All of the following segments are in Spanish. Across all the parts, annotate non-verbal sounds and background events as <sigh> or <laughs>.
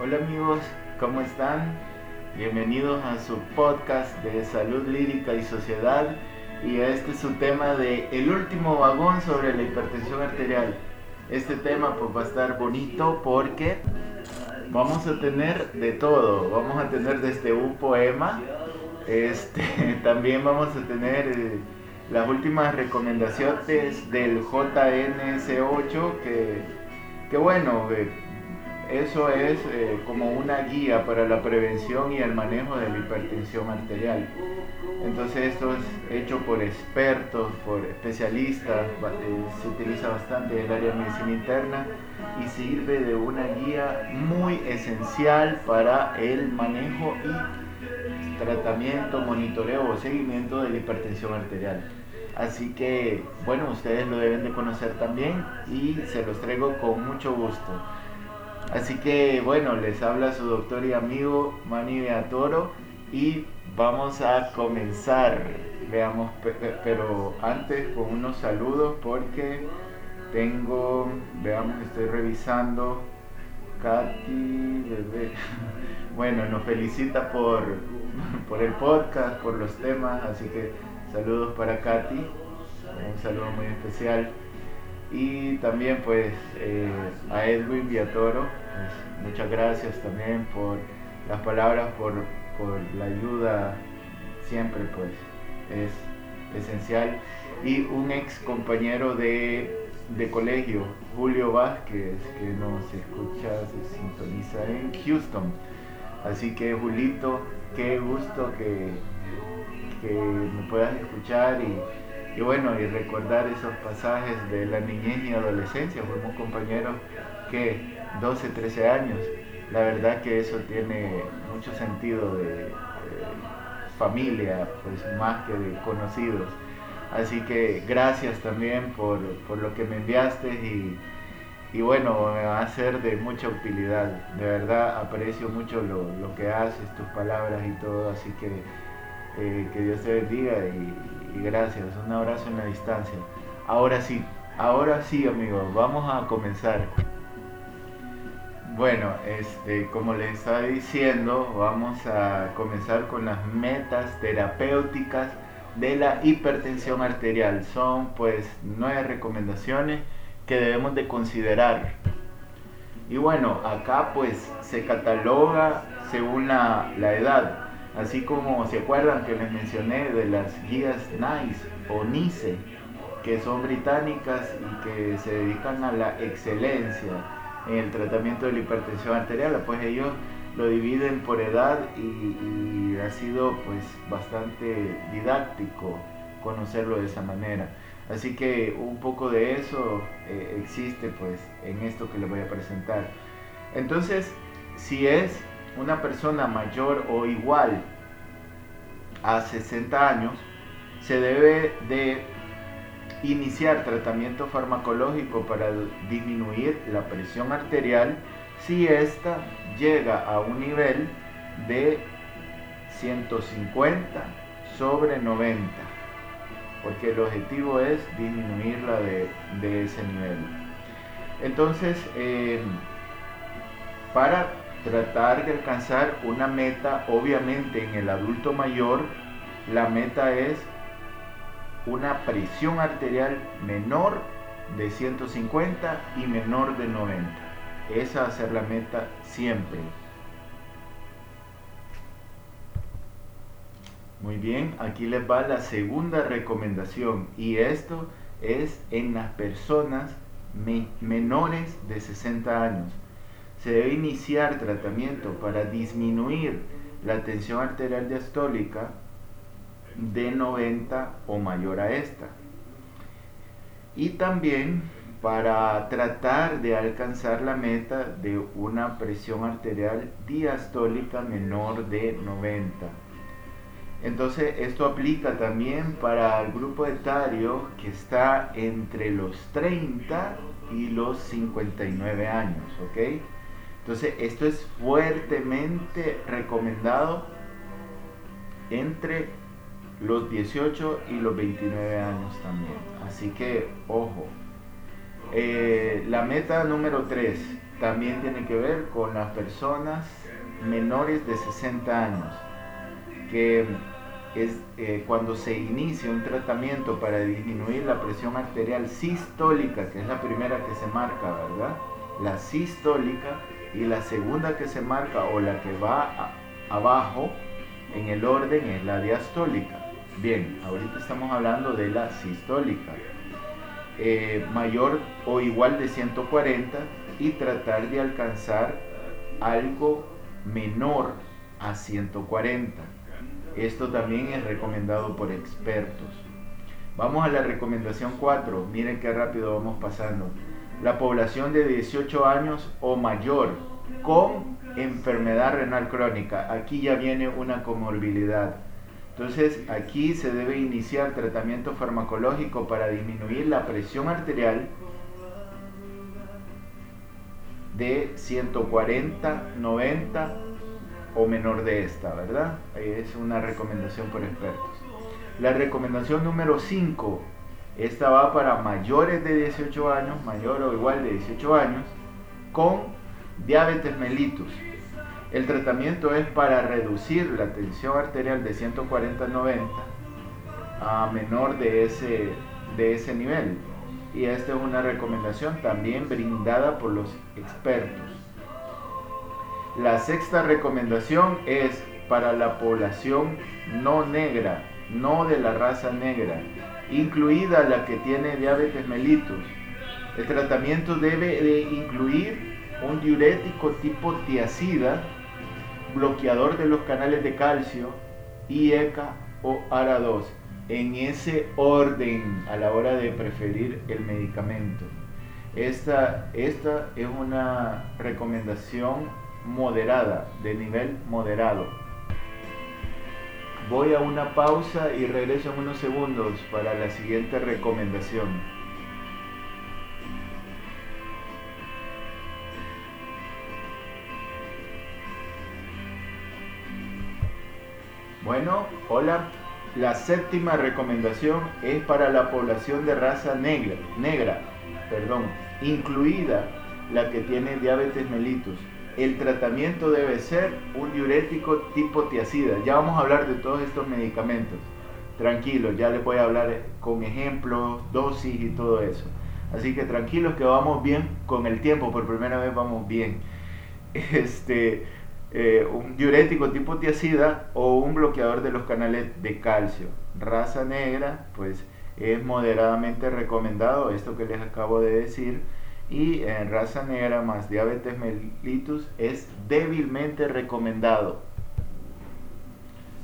Hola amigos, ¿cómo están? Bienvenidos a su podcast de salud lírica y sociedad y este es su tema de el último vagón sobre la hipertensión arterial. Este tema pues va a estar bonito porque vamos a tener de todo, vamos a tener desde un poema, este, <laughs> también vamos a tener eh, las últimas recomendaciones del JNS8 que, que bueno, eh, eso es eh, como una guía para la prevención y el manejo de la hipertensión arterial. Entonces esto es hecho por expertos, por especialistas, eh, se utiliza bastante en el área de medicina interna y sirve de una guía muy esencial para el manejo y tratamiento, monitoreo o seguimiento de la hipertensión arterial. Así que, bueno, ustedes lo deben de conocer también y se los traigo con mucho gusto. Así que, bueno, les habla su doctor y amigo Manny Beatoro y vamos a comenzar. Veamos, pero antes con unos saludos porque tengo, veamos, estoy revisando. Katy, bebé. <laughs> Bueno, nos felicita por, <laughs> por el podcast, por los temas, así que saludos para Katy, un saludo muy especial. Y también pues eh, a Edwin Viatoro, pues, muchas gracias también por las palabras, por, por la ayuda, siempre pues es esencial. Y un ex compañero de, de colegio, Julio Vázquez, que nos escucha, se sintoniza en Houston. Así que Julito, qué gusto que, que me puedas escuchar y, y, bueno, y recordar esos pasajes de la niñez y adolescencia. Fuimos compañeros que 12, 13 años. La verdad que eso tiene mucho sentido de, familia, pues más que de conocidos. Así que gracias también por, por lo que me enviaste y, y, bueno, me va a ser de mucha utilidad. De verdad aprecio mucho lo, lo que haces, tus palabras y todo, así que eh, que Dios te bendiga y, gracias. Un abrazo en la distancia. Ahora sí, ahora sí amigos, vamos a comenzar. Bueno, este, como les estaba diciendo, vamos a comenzar con las metas terapéuticas de la hipertensión arterial. Son pues nueve recomendaciones que debemos de considerar. Y bueno, acá pues se cataloga según la edad. Así como se acuerdan que les mencioné de las guías NICE o NICE, que son británicas y que se dedican a la excelencia en el tratamiento de la hipertensión arterial, pues ellos lo dividen por edad y, ha sido pues bastante didáctico conocerlo de esa manera. Así que un poco de eso eh, existe pues en esto que les voy a presentar. Entonces, si es una persona mayor o igual a 60 años, se debe de iniciar tratamiento farmacológico para disminuir la presión arterial si ésta llega a un nivel de 150 sobre 90, porque el objetivo es disminuirla de, de ese nivel. Entonces, eh, para tratar de alcanzar una meta, obviamente en el adulto mayor, la meta es una presión arterial menor de 150 y menor de 90. Esa va a ser la meta siempre. Muy bien, aquí les va la segunda recomendación y esto es en las personas menores de 60 años. Se debe iniciar tratamiento para disminuir la tensión arterial diastólica de 90 o mayor a esta. Y también para tratar de alcanzar la meta de una presión arterial diastólica menor de 90. Entonces esto aplica también para el grupo etario que está entre los 30 y los 59 años, ¿ok? Entonces esto es fuertemente recomendado entre los 18 y los 29 años también. Así que, ojo. Eh, la meta número 3, también tiene que ver con las personas menores de 60 años, que es eh, cuando se inicia un tratamiento para disminuir la presión arterial sistólica, que es la primera que se marca, ¿verdad? La sistólica y la segunda que se marca o la que va abajo en el orden es la diastólica. Bien, ahorita estamos hablando de la sistólica. Eh, mayor o igual de 140 y tratar de alcanzar algo menor a 140. Esto también es recomendado por expertos. Vamos a la recomendación 4. Miren qué rápido vamos pasando. La población de 18 años o mayor con enfermedad renal crónica. Aquí ya viene una comorbilidad. Entonces aquí se debe iniciar tratamiento farmacológico para disminuir la presión arterial de 140, 90 o menor de esta, ¿verdad? Es una recomendación por expertos. La recomendación número 5, esta va para mayores de 18 años, mayor o igual de 18 años, con diabetes mellitus. El tratamiento es para reducir la tensión arterial de 140-90 a menor de ese, de ese nivel y esta es una recomendación también brindada por los expertos. La sexta recomendación es para la población no negra, no de la raza negra, incluida la que tiene diabetes mellitus. El tratamiento debe de incluir un diurético tipo tiacida, bloqueador de los canales de calcio, IECA o ARA2 en ese orden a la hora de preferir el medicamento. Esta, esta es una recomendación moderada, de nivel moderado. Voy a una pausa y regreso en unos segundos para la siguiente recomendación. Bueno, hola, la séptima recomendación es para la población de raza negra, negra perdón, incluida la que tiene diabetes mellitus. El tratamiento debe ser un diurético tipo tiacida. Ya vamos a hablar de todos estos medicamentos. Tranquilos, ya les voy a hablar con ejemplos, dosis y todo eso. Así que tranquilos que vamos bien con el tiempo, por primera vez vamos bien. <laughs> Este, eh, un diurético tipo tiacida o un bloqueador de los canales de calcio. Raza negra, pues es moderadamente recomendado, esto que les acabo de decir, y en raza negra más diabetes mellitus es débilmente recomendado.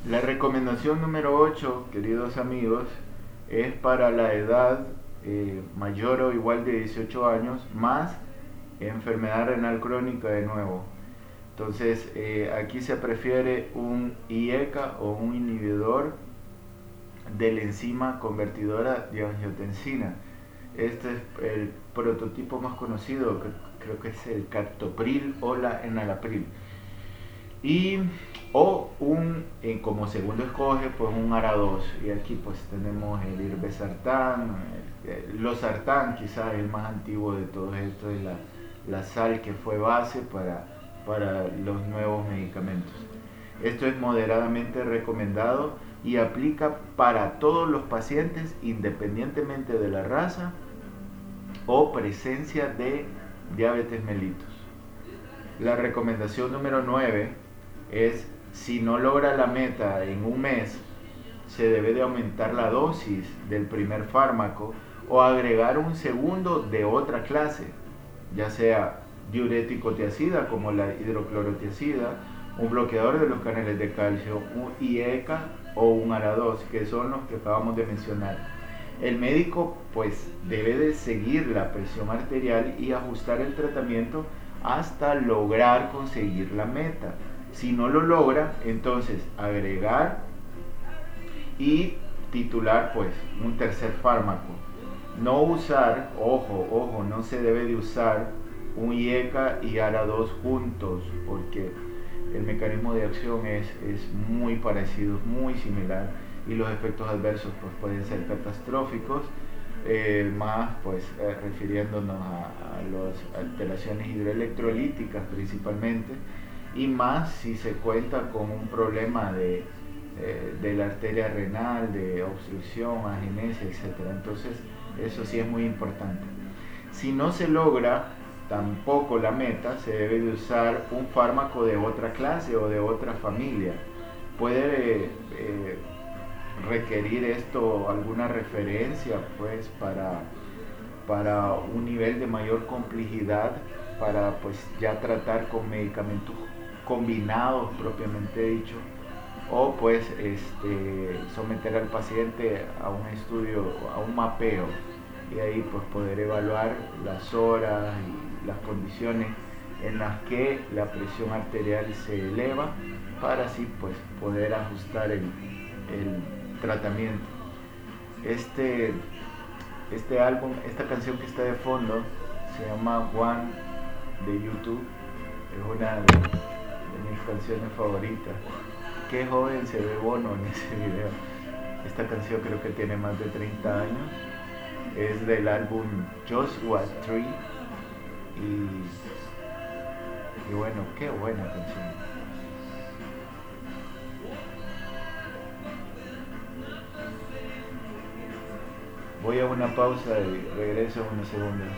La recomendación número 8, queridos amigos, es para la edad eh, mayor o igual de 18 años más enfermedad renal crónica de nuevo. Entonces, eh, aquí se prefiere un IECA o un inhibidor de la enzima convertidora de angiotensina. Este es el prototipo más conocido, creo que es el captopril o la enalapril. Y, o un, eh, como segundo escoge, pues un ARA2. Y aquí pues tenemos el irbesartán, el, losartán, quizás el más antiguo de todos estos, es la, la sal que fue base para para los nuevos medicamentos. Esto es moderadamente recomendado y aplica para todos los pacientes independientemente de la raza o presencia de diabetes mellitus. La recomendación número 9 es si no logra la meta en un mes, se debe de aumentar la dosis del primer fármaco o agregar un segundo de otra clase, ya sea diurético tiacida como la hidroclorotiacida, un bloqueador de los canales de calcio, un IECA o un ARA2, que son los que acabamos de mencionar. El médico pues debe de seguir la presión arterial y ajustar el tratamiento hasta lograr conseguir la meta. Si no lo logra, entonces agregar y titular pues un tercer fármaco. No usar, ojo, ojo, no se debe de usar un IECA y ARA2 juntos, porque el mecanismo de acción es, es muy parecido, muy similar, y los efectos adversos pues, pueden ser catastróficos eh, más pues eh, refiriéndonos a, las alteraciones hidroelectrolíticas principalmente, y más si se cuenta con un problema de, eh, de la arteria renal, de obstrucción, agenesia, etc. Entonces, eso sí es muy importante. Si no se logra tampoco la meta, se debe de usar un fármaco de otra clase o de otra familia. Puede requerir esto alguna referencia pues para, para un nivel de mayor complejidad para pues ya tratar con medicamentos combinados propiamente dicho o pues este, someter al paciente a un estudio, a un mapeo y ahí pues poder evaluar las horas y las condiciones en las que la presión arterial se eleva para así pues poder ajustar el, tratamiento. Este, este álbum, esta canción que está de fondo se llama One de YouTube, es una de, mis canciones favoritas. Qué joven se ve Bono en ese video. Esta canción creo que tiene más de 30 años. Es del álbum Joshua Tree. Y, y bueno, qué buena canción. Voy a una pausa y regreso en unos segundos.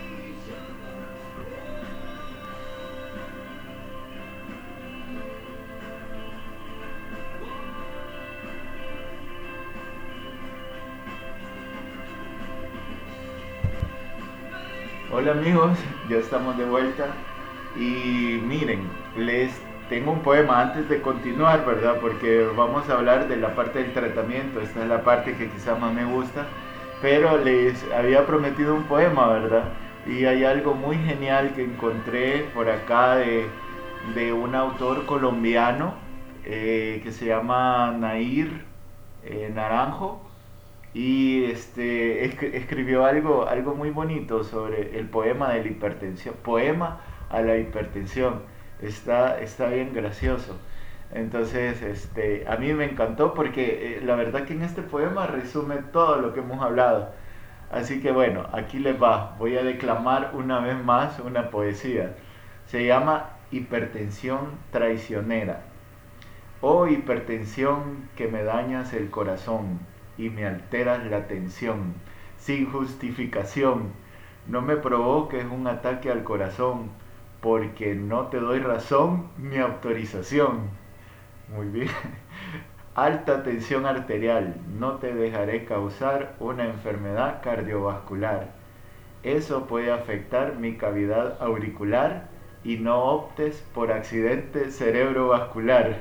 Hola amigos, ya estamos de vuelta y miren, les tengo un poema antes de continuar, ¿verdad? Porque vamos a hablar de la parte del tratamiento, esta es la parte que quizá más me gusta pero les había prometido un poema, ¿verdad? Y hay algo muy genial que encontré por acá de, un autor colombiano eh, que se llama Nair eh, Naranjo y este, escribió algo, algo muy bonito sobre el poema de la hipertensión, poema a la hipertensión, está, está bien gracioso. Entonces, este, a mí me encantó porque eh, la verdad que en este poema resume todo lo que hemos hablado. Así que bueno, aquí les va. Voy a declamar una vez más una poesía. Se llama Hipertensión traicionera. Oh hipertensión que me dañas el corazón y me alteras la tensión, sin justificación. No me provoques un ataque al corazón, porque no te doy razón ni autorización. Muy bien. Alta tensión arterial. No te dejaré causar una enfermedad cardiovascular. Eso puede afectar mi cavidad auricular y no optes por accidente cerebrovascular.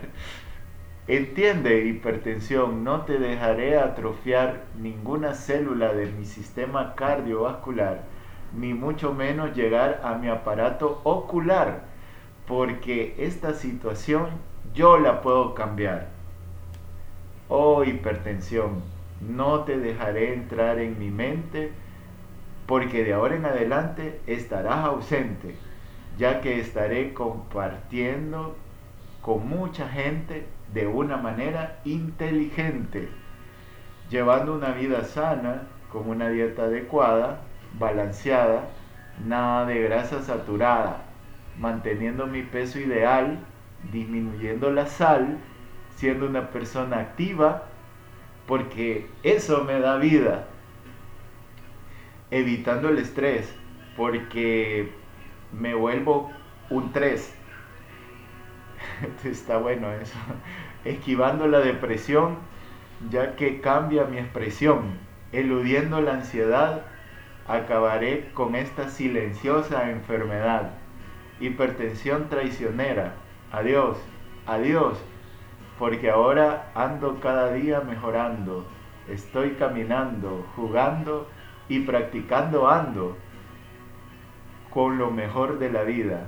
Entiende, hipertensión, no te dejaré atrofiar ninguna célula de mi sistema cardiovascular, ni mucho menos llegar a mi aparato ocular, porque esta situación yo la puedo cambiar. Oh hipertensión, no te dejaré entrar en mi mente porque de ahora en adelante estarás ausente, ya que estaré compartiendo con mucha gente de una manera inteligente, llevando una vida sana, con una dieta adecuada, balanceada, nada de grasa saturada, manteniendo mi peso ideal disminuyendo la sal, siendo una persona activa, porque eso me da vida, evitando el estrés, porque me vuelvo un 3. <laughs> Está bueno eso. <laughs> Esquivando la depresión, ya que cambia mi expresión. Eludiendo la ansiedad, acabaré con esta silenciosa enfermedad. Hipertensión traicionera Adiós, adiós, porque ahora ando cada día mejorando, estoy caminando, jugando y practicando ando con lo mejor de la vida.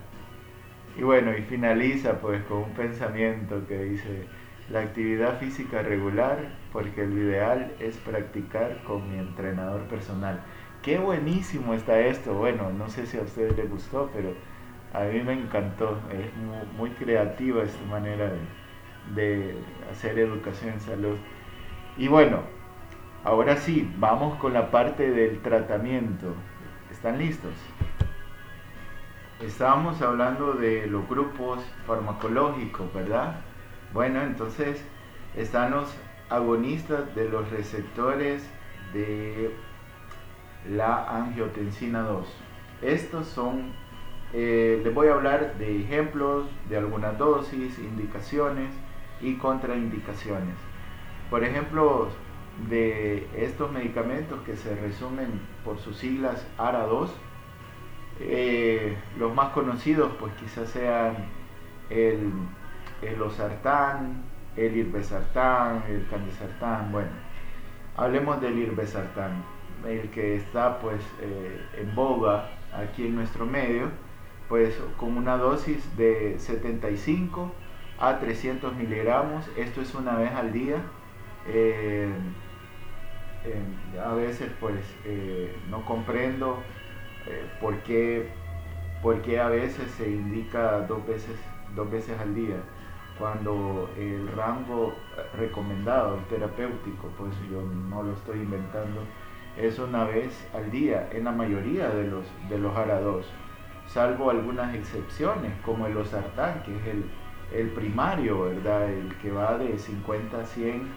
Y bueno, y finaliza pues con un pensamiento que dice, la actividad física regular, porque el ideal es practicar con mi entrenador personal. Qué buenísimo está esto. Bueno, no sé si a ustedes les gustó, pero a mí me encantó, es muy, creativa esta manera de, hacer educación en salud. Y bueno, ahora sí, vamos con la parte del tratamiento. ¿Están listos? Estábamos hablando de los grupos farmacológicos, ¿verdad? Bueno, entonces están los agonistas de los receptores de la angiotensina 2. Estos son, eh, les voy a hablar de ejemplos de algunas dosis, indicaciones y contraindicaciones. Por ejemplo, de estos medicamentos que se resumen por sus siglas ARA2, eh, los más conocidos pues quizás sean el, el osartán, el irbesartán, el candesartán, bueno, hablemos del irbesartán, el que está pues eh, en boga aquí en nuestro medio, pues con una dosis de 75 a 300 miligramos, esto es una vez al día, eh, a veces pues no comprendo eh, ¿por, qué, a veces se indica dos veces, dos veces al día? Cuando el rango recomendado, terapéutico, pues yo no lo estoy inventando, es una vez al día en la mayoría de los, de los salvo algunas excepciones, como el osartán, que es el, el primario, ¿verdad? El que va de 50 a 100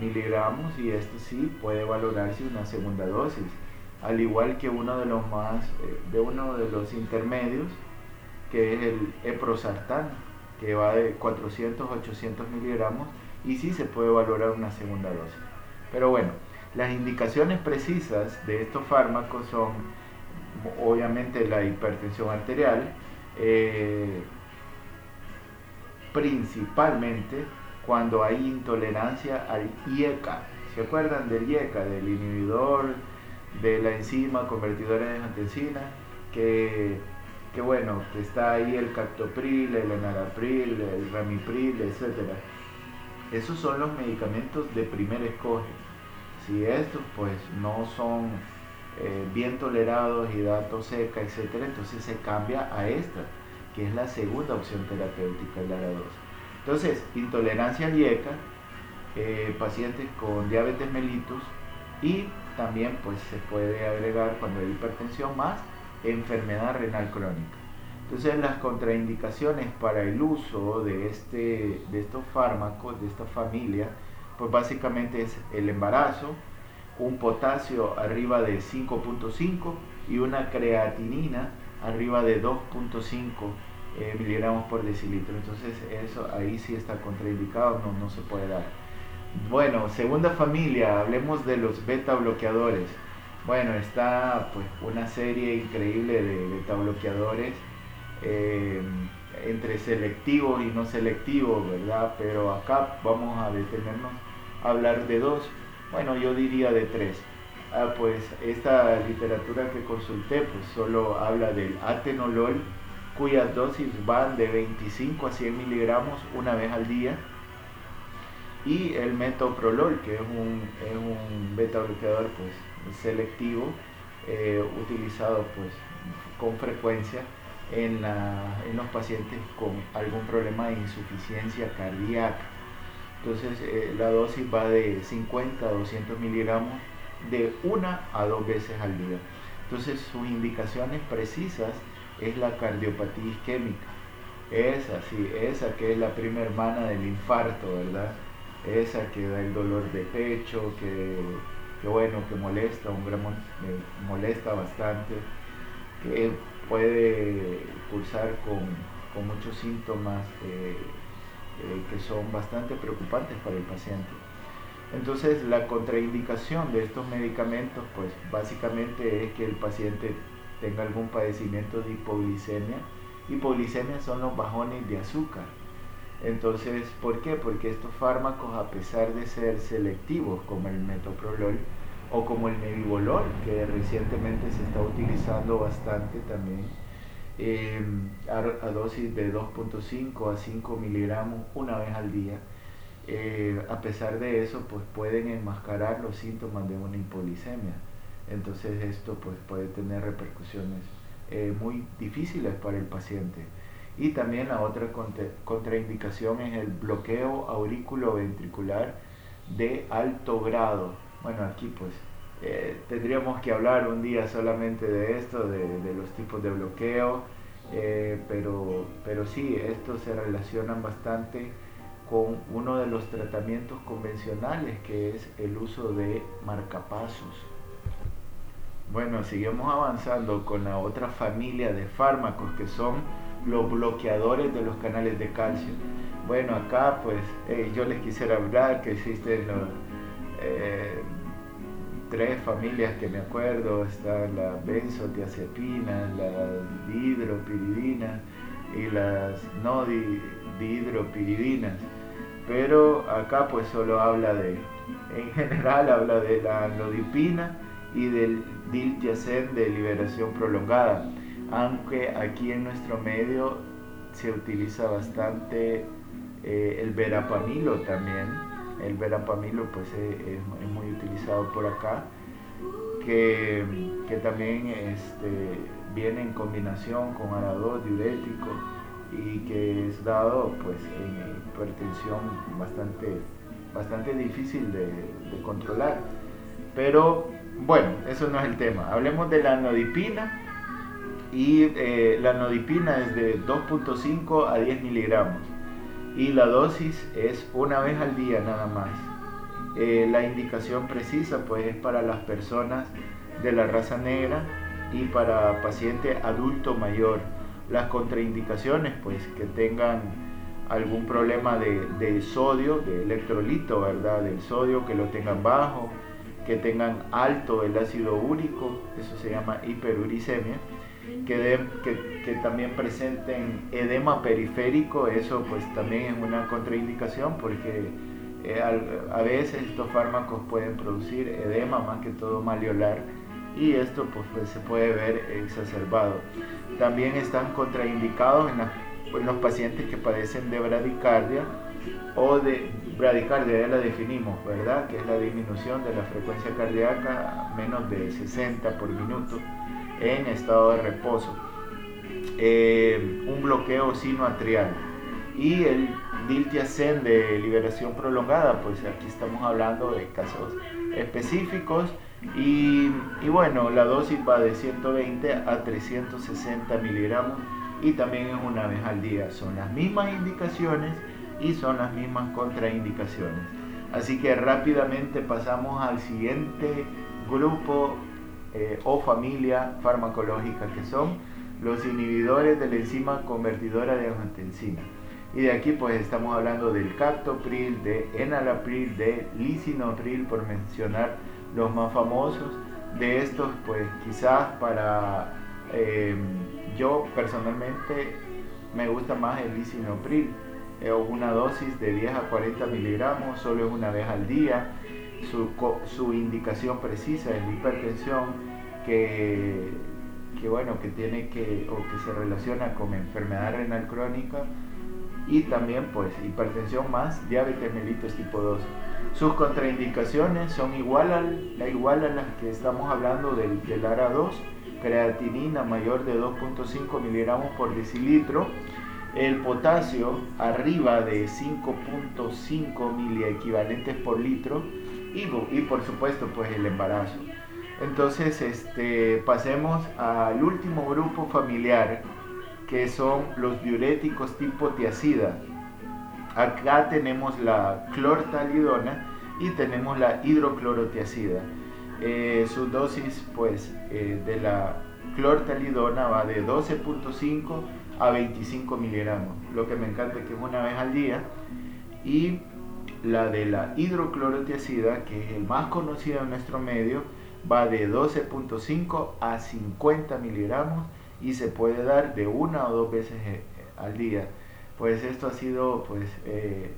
miligramos y este sí puede valorarse una segunda dosis al igual que uno de los más, eh, de uno de los intermedios, que es el eprosartán, que va de 400 a 800 miligramos y sí se puede valorar una segunda dosis. Pero bueno, las indicaciones precisas de estos fármacos son obviamente la hipertensión arterial, eh, principalmente cuando hay intolerancia al IECA. ¿Se acuerdan del IECA, del inhibidor de la enzima convertidora de angiotensina, que, que bueno, que está ahí el captopril, el enalapril, el ramipril, etc. Esos son los medicamentos de primer escoge. Si estos pues no son eh, bien tolerados y datos seca, etc., entonces se cambia a esta, que es la segunda opción terapéutica, la 2. Entonces, intolerancia al IECA, eh, pacientes con diabetes mellitus y también pues se puede agregar cuando hay hipertensión más enfermedad renal crónica. Entonces las contraindicaciones para el uso de, este, de estos fármacos, de esta familia, pues básicamente es el embarazo, un potasio arriba de 5.5 y una creatinina arriba de 2.5 eh, miligramos por decilitro. Entonces eso ahí sí está contraindicado, no, no se puede dar. Bueno, segunda familia, hablemos de los beta bloqueadores. Bueno, está pues una serie increíble de beta bloqueadores eh, entre selectivos y no selectivos, ¿verdad? Pero acá vamos a detenernos a hablar de dos, bueno, yo diría de tres. Ah, pues esta literatura que consulté pues solo habla del atenolol cuyas dosis van de 25 a 100 miligramos una vez al día y el metoprolol, que es un, es beta bloqueador pues, selectivo, eh, utilizado pues, con frecuencia en, los pacientes con algún problema de insuficiencia cardíaca. Entonces eh, la dosis va de 50 a 200 miligramos de una a dos veces al día. Entonces sus indicaciones precisas es la cardiopatía isquémica. Esa, sí, esa que es la prima hermana del infarto, ¿verdad? esa que da el dolor de pecho, que, bueno, que molesta, un gran, molesta bastante, que puede cursar con, muchos síntomas eh, eh, que son bastante preocupantes para el paciente. Entonces la contraindicación de estos medicamentos pues básicamente es que el paciente tenga algún padecimiento de hipoglicemia. Hipoglicemia son los bajones de azúcar entonces, ¿por qué? Porque estos fármacos, a pesar de ser selectivos, como el metoprolol o como el nebivolol, que recientemente se está utilizando bastante también, em, a, dosis de 2.5 a 5 miligramos una vez al día, eh, a pesar de eso, pues pueden enmascarar los síntomas de una hipolicemia. Entonces esto pues, puede tener repercusiones eh, muy difíciles para el paciente. Y también la otra contraindicación es el bloqueo aurículo ventricular de alto grado. bueno, aquí pues eh, tendríamos que hablar un día solamente de esto, de, los tipos de bloqueo, eh, pero, pero sí, estos se relacionan bastante con uno de los tratamientos convencionales que es el uso de marcapasos. Bueno, seguimos avanzando con la otra familia de fármacos que son los bloqueadores de los canales de calcio. Bueno, acá pues eh, yo les quisiera hablar que existen eh, tres familias que me acuerdo, está la benzodiazepina, la dihidropiridina y las no dihidropiridinas. Pero acá pues solo habla de, en general habla de la nodipina y del diltiazem de liberación prolongada, aunque aquí en nuestro medio se utiliza bastante eh, el verapamilo también. El verapamilo pues eh, es, muy utilizado por acá, que, también este, viene en combinación con arador diurético y que es dado pues en hipertensión bastante, bastante difícil de, controlar. Pero bueno, eso no es el tema. Hablemos de la nodipina. Y eh, la nodipina es de 2.5 a 10 miligramos. Y la dosis es una vez al día nada más. Eh, la indicación precisa pues es para las personas de la raza negra y para paciente adulto mayor. Las contraindicaciones pues que tengan algún problema de, sodio, de electrolito, ¿verdad? Del sodio, que lo tengan bajo, que tengan alto el ácido úrico, eso se llama hiperuricemia, que, también presenten edema periférico, eso pues también es una contraindicación porque eh, a, veces estos fármacos pueden producir edema más que todo maliolar y esto pues, pues se puede ver exacerbado. También están contraindicados en, los pacientes que padecen de bradicardia o de bradicardia, ya la definimos, ¿verdad? Que es la disminución de la frecuencia cardíaca menos de 60 por minuto en estado de reposo. Eh, un bloqueo sinoatrial y el diltiazem de liberación prolongada, pues aquí estamos hablando de casos específicos y, y, bueno, la dosis va de 120 a 360 miligramos y también es una vez al día. Son las mismas indicaciones y son las mismas contraindicaciones. Así que rápidamente pasamos al siguiente grupo eh, o familia farmacológica que son los inhibidores de la enzima convertidora de angiotensina. Y de aquí pues estamos hablando del captopril, de enalapril, de lisinopril por mencionar los más famosos. De estos pues quizás para eh, yo personalmente me gusta más el lisinopril una dosis de 10 a 40 miligramos, solo es una vez al día. Su, indicación precisa es la hipertensión que, que, bueno, que tiene que, o que se relaciona con enfermedad renal crónica y también pues hipertensión más diabetes mellitus tipo 2. Sus contraindicaciones son igual, al, igual a las que estamos hablando del, del ARA2, creatinina mayor de 2.5 miligramos por decilitro, el potasio arriba de 5.5 miliequivalentes por litro y, por supuesto pues el embarazo. Entonces este, pasemos al último grupo familiar que son los diuréticos tipo tiacida. Acá tenemos la clortalidona y tenemos la hidroclorotiacida. Eh, su dosis pues eh, de la clortalidona va de 12.5 a 25 miligramos. Lo que me encanta es que es una vez al día. Y la de la hidroclorotiacida, que es el más conocido en nuestro medio, va de 12.5 a 50 miligramos y se puede dar de una o dos veces eh, al día. Pues esto ha sido pues eh,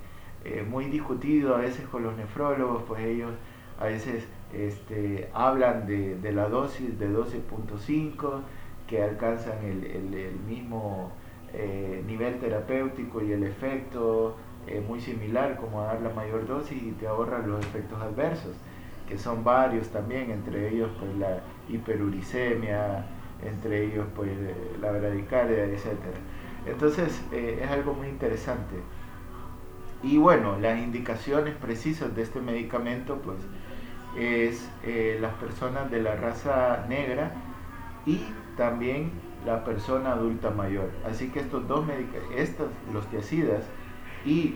eh, muy discutido a veces con los nefrólogos, pues ellos a veces este, hablan de, la dosis de 12.5 que alcanzan el, mismo eh, nivel terapéutico y el efecto eh, muy similar como dar la mayor dosis y te ahorran los efectos adversos, que son varios también, entre ellos pues la hiperuricemia, entre ellos pues la bradicardia, etc. Entonces eh, es algo muy interesante. Y bueno, las indicaciones precisas de este medicamento pues es eh, las personas de la raza negra y también la persona adulta mayor. Así que estos dos estos, los tiacidas y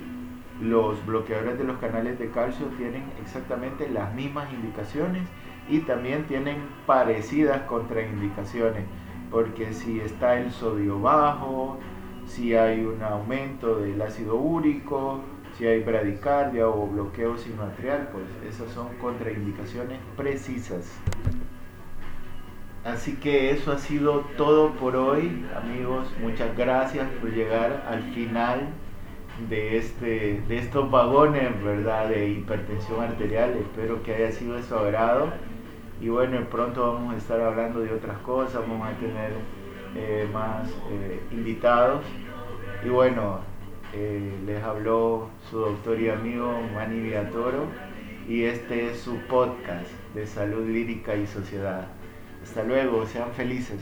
los bloqueadores de los canales de calcio tienen exactamente las mismas indicaciones y también tienen parecidas contraindicaciones, porque si está el sodio bajo, si hay un aumento del ácido úrico, si hay bradicardia o bloqueo sinoatrial, pues esas son contraindicaciones precisas. Así que eso ha sido todo por hoy, amigos. Muchas gracias por llegar al final de, este, de estos vagones, ¿verdad? De hipertensión arterial. Espero que haya sido de su agrado. Y bueno, pronto vamos a estar hablando de otras cosas, vamos a tener eh, más eh, invitados. Y bueno, eh, les habló su doctor y amigo Manny Villatoro y este es su podcast de salud lírica y sociedad. Hasta luego, sean felices.